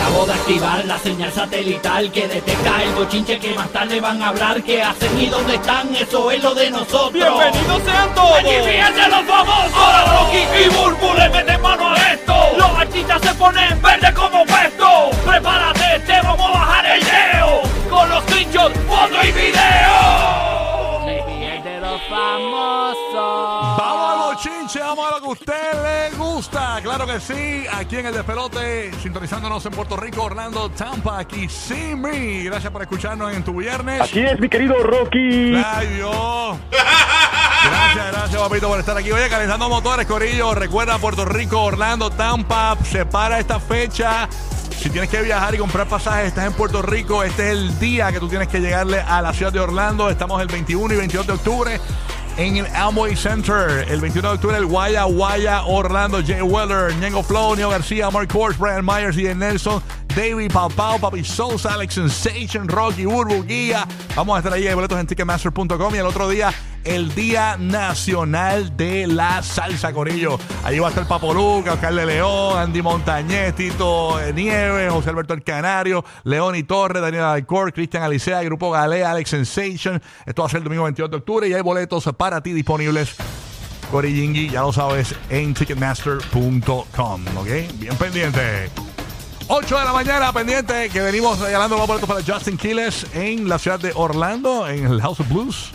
Acabo de activar la señal satelital que detecta el bochinche que más tarde van a hablar. ¿Qué hacen y dónde están? Eso es lo de nosotros. ¡Bienvenidos sean todos! ¡Aquí fíjense los famosos! Ahora Rocky y Burbu le meten mano a esto. Los artistas se ponen verde como puesto. Prepárate, te vamos a bajar el leo. Con los screenshots, foto y video. de los famosos. Bochinche, vamos a lo que a usted le gusta. Claro que sí, aquí en el despelote, sintonizándonos en Puerto Rico, Orlando, Tampa, aquí sí, mi. Gracias por escucharnos en tu viernes. Así es, mi querido Rocky. Ay, Dios. Gracias, gracias, papito, por estar aquí. Oye, calentando motores, Corillo. Recuerda, Puerto Rico, Orlando, Tampa. Separa esta fecha. Si tienes que viajar y comprar pasajes, estás en Puerto Rico. Este es el día que tú tienes que llegarle a la ciudad de Orlando. Estamos el 21 y 22 de octubre en el Amway Center. El 21 de octubre, el Guaya Guaya Orlando, Jay Weller, Ñengo Flow, Neo García, Mark Kors, Brian Myers y Nelson. David Pau Pau, Papi Sousa, Alex Sensation, Rocky, Burbu, Guía. Vamos a estar ahí, hay boletos en Ticketmaster.com y el otro día, el Día Nacional de la Salsa Corillo. Ahí va a estar Papo Luca, Oscar de León, Andy Montañez, Tito Nieves, José Alberto El Canario, León y Torres, Daniel Alcor, Cristian Alicea, Grupo Galea, Alex Sensation. Esto va a ser el domingo 22 de octubre y hay boletos para ti disponibles. Corillingui, ya lo sabes, en Ticketmaster.com, ¿ok? Bien pendiente. 8 de la mañana, pendiente, que venimos regalando los boletos para Justin Quiles en la ciudad de Orlando, en el House of Blues.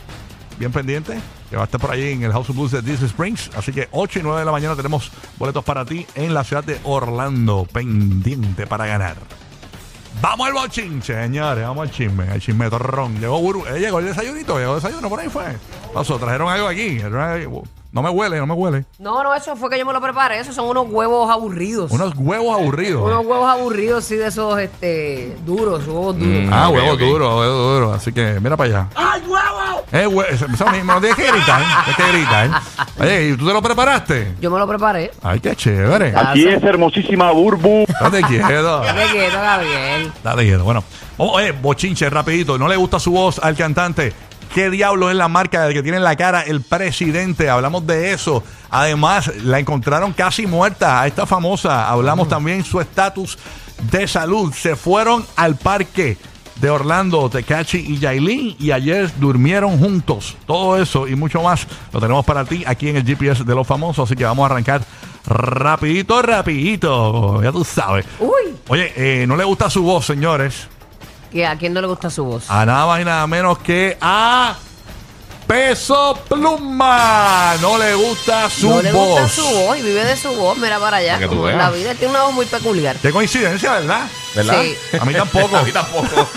Bien pendiente, que va a estar por ahí en el House of Blues de Disney Springs. Así que 8 y 9 de la mañana tenemos boletos para ti en la ciudad de Orlando, pendiente para ganar. Vamos al bochinche, señores, vamos al chisme, al chisme torrón. Llegó Buru, eh, llegó el desayunito, llegó el desayuno, por ahí fue. Pasó, trajeron algo aquí. No me huele, no me huele. No, no, eso fue que yo me lo preparé. Esos son unos huevos aburridos. Unos huevos aburridos. Unos huevos aburridos, sí, de esos este, duros, huevos duros. Ah, huevos duros, huevos duros. Así que mira para allá. Eh, eso, mismo, no tienes que gritar, tienes que gritar. Oye, ¿y tú te lo preparaste? Yo me lo preparé. Ay, qué chévere. Aquí es hermosísima Burbu. Date quieto. Me quedo, Gabriel. Date quieto. Bueno, vamos, oye, bochinche, rapidito. ¿No le gusta su voz al cantante? ¿Qué diablo es la marca que tiene en la cara el presidente? Hablamos de eso. Además, la encontraron casi muerta a esta famosa. Hablamos también su estatus de salud. Se fueron al parque de Orlando, Tecachi y Yailin y ayer durmieron juntos. Todo eso y mucho más lo tenemos para ti aquí en el GPS de los famosos. Así que vamos a arrancar rapidito, rapidito. Ya tú sabes. Uy, Oye, eh, no le gusta su voz, señores. que a quién no le gusta su voz. A nada más y nada menos que a Peso Pluma. No le gusta su no le voz. gusta su voz y vive de su voz, mira para allá. Para que tú veas. La vida tiene una voz muy peculiar. Qué coincidencia, ¿verdad? ¿Verdad? Sí. A mí tampoco. A mí tampoco.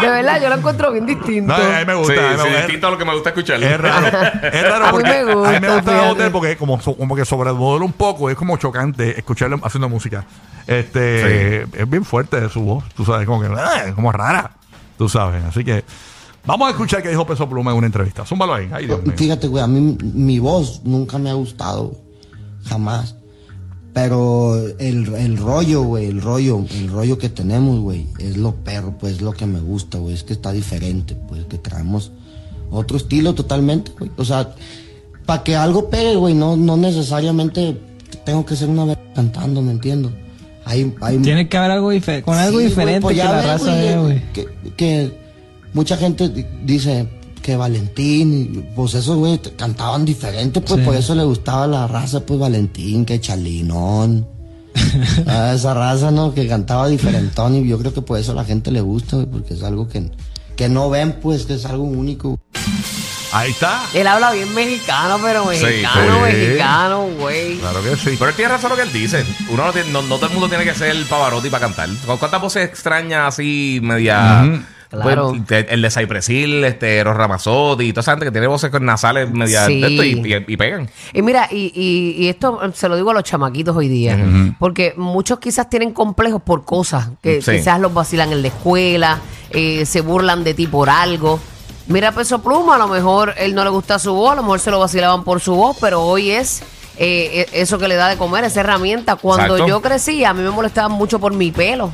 De verdad, yo lo encuentro bien distinto. No, a mí me gusta. sí, a mí me sí, gusta. distinto a lo que me gusta escuchar. Es raro. Es raro A mí porque me gusta, a mí me gusta la voz de él porque como, so- como que sobrevuela un poco. Es como chocante escucharlo haciendo música. Este es bien fuerte su voz. Tú sabes, como que ah, como rara. Tú sabes. Así que vamos a escuchar qué dijo Peso Pluma en una entrevista. Zúmbalo ahí. Ay, Dios mío. Fíjate, güey, a mí mi voz nunca me ha gustado, jamás. Pero el, el rollo, güey, el rollo, el rollo que tenemos, güey, es lo perro, pues, es lo que me gusta, güey, es que está diferente, pues, que traemos otro estilo totalmente, güey. O sea, para que algo pegue, güey, no, no necesariamente tengo que ser una vez cantando, ¿me entiendo? Hay, hay, Tiene que haber algo diferente, con algo Sí, güey, diferente pues que ya la ves, raza güey, ve, güey. Que, que mucha gente di- dice que Valentín, pues esos güey cantaban diferente, pues Sí. por eso le gustaba la raza, pues Valentín, que Chalinón. a esa raza, ¿no? Que cantaba diferentón y yo creo que por eso a la gente le gusta, güey, porque es algo que, que no ven, pues, que es algo único. Ahí está. Él habla bien mexicano, pero mexicano, sí. mexicano, güey. Claro que sí. Pero él tiene razón lo que él dice. Uno no, tiene- no, no todo el mundo tiene que ser Pavarotti para cantar. ¿Cu- ¿Cuántas voces extrañas así, media. Claro. El de Cypress Hill, este, Eros Ramazzotti y toda esa gente que tiene voces con nasales media Sí. de esto y, y- y pegan. Y mira, y, y- y esto se lo digo a los chamaquitos hoy día, porque muchos quizás tienen complejos por cosas, que Sí. quizás los vacilan en la escuela, eh, se burlan de ti por algo. Mira Peso Pluma, a lo mejor él no le gusta su voz, a lo mejor se lo vacilaban por su voz, pero hoy es eh, e- eso que le da de comer, esa herramienta. Cuando Exacto. yo crecí, a mí me molestaba mucho por mi pelo,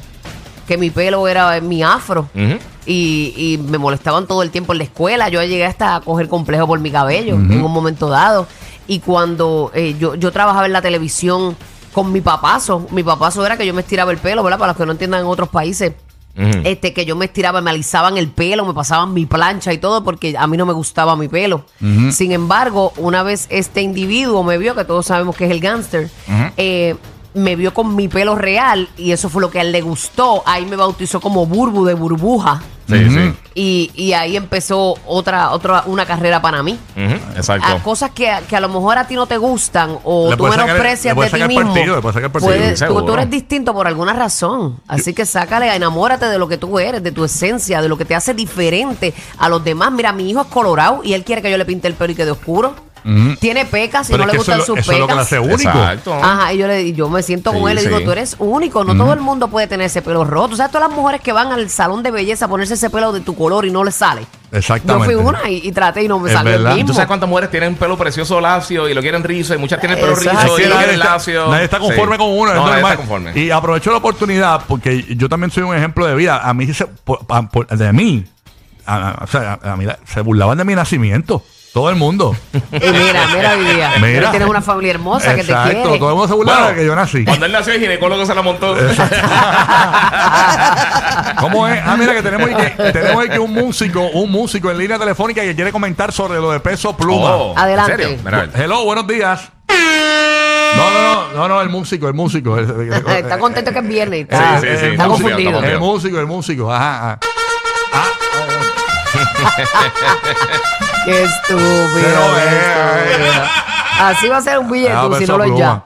que mi pelo era mi afro. Ujú. Y, y me molestaban todo el tiempo en la escuela. Yo llegué hasta a coger complejo por mi cabello en un momento dado. Y cuando eh, yo, yo trabajaba en la televisión con mi papazo. Mi papazo era que yo me estiraba el pelo, ¿verdad? Para los que no entiendan en otros países. Este, que yo me estiraba, me alisaban el pelo, me pasaban mi plancha y todo, porque a mí no me gustaba mi pelo. Sin embargo, una vez este individuo me vio, que todos sabemos que es el gángster, eh, me vio con mi pelo real y eso fue lo que a él le gustó. Ahí me bautizó como Burbu de burbuja. Sí, sí. Y, y ahí empezó otra, otra, una carrera para mí. Ujú, Exacto. A cosas que, que a lo mejor a ti no te gustan o Le tú puedes sacar- le menosprecias de ti sacar mismo. partido, le puedes sacar partido. puedes- tú, Seguro. tú eres distinto por alguna razón. Así que sácale, enamórate de lo que tú eres, de tu esencia, de lo que te hace diferente a los demás. Mira, mi hijo es colorado y él quiere que yo le pinte el pelo y quede oscuro. Tiene pecas y Pero no le gustan sus eso es lo que le pecas. hace único. Exacto. Ajá, y yo, le, yo me siento con Sí, él y le digo, sí. tú eres único, no todo el mundo puede tener ese pelo roto. O sea, todas las mujeres que van al salón de belleza a ponerse ese pelo de tu color y no les sale. Exactamente. Yo fui una y, y traté y no me Es salió verdad. el ¿Y mismo. tú sabes cuántas mujeres tienen pelo precioso lacio y lo quieren rizo? Y muchas tienen pelo es rizo y Sí, lo nadie, quieren está, lacio. nadie está conforme Sí. con uno, es No, nadie normal. está conforme. Y aprovecho la oportunidad porque yo también soy un ejemplo de vida. A mí, se, por- de mí, a, a- o sea, a- a mí la- se burlaban de mi nacimiento. Todo el mundo. Y mira, mira hoy día. Mira. Tienes una familia hermosa que te Exacto, quiere. todo el mundo se burlaba Bueno, de que yo nací. Cuando él nació, el ginecólogo se la montó. ¿Cómo es? Ah, mira que tenemos aquí, tenemos aquí un músico, un músico en línea telefónica que quiere comentar sobre lo de peso pluma. Oh, Adelante. ¿En serio? Mira, a ver. Hello, buenos días. No, no, no, no, no, el músico, el músico. El- el- está contento que es viernes. Está, Sí, sí, sí, está está confundido. El músico, el músico, ajá. ajá. Qué estúpido. Pero, qué eh. Así va a ser un billete Ah, si no lo pluma. ya.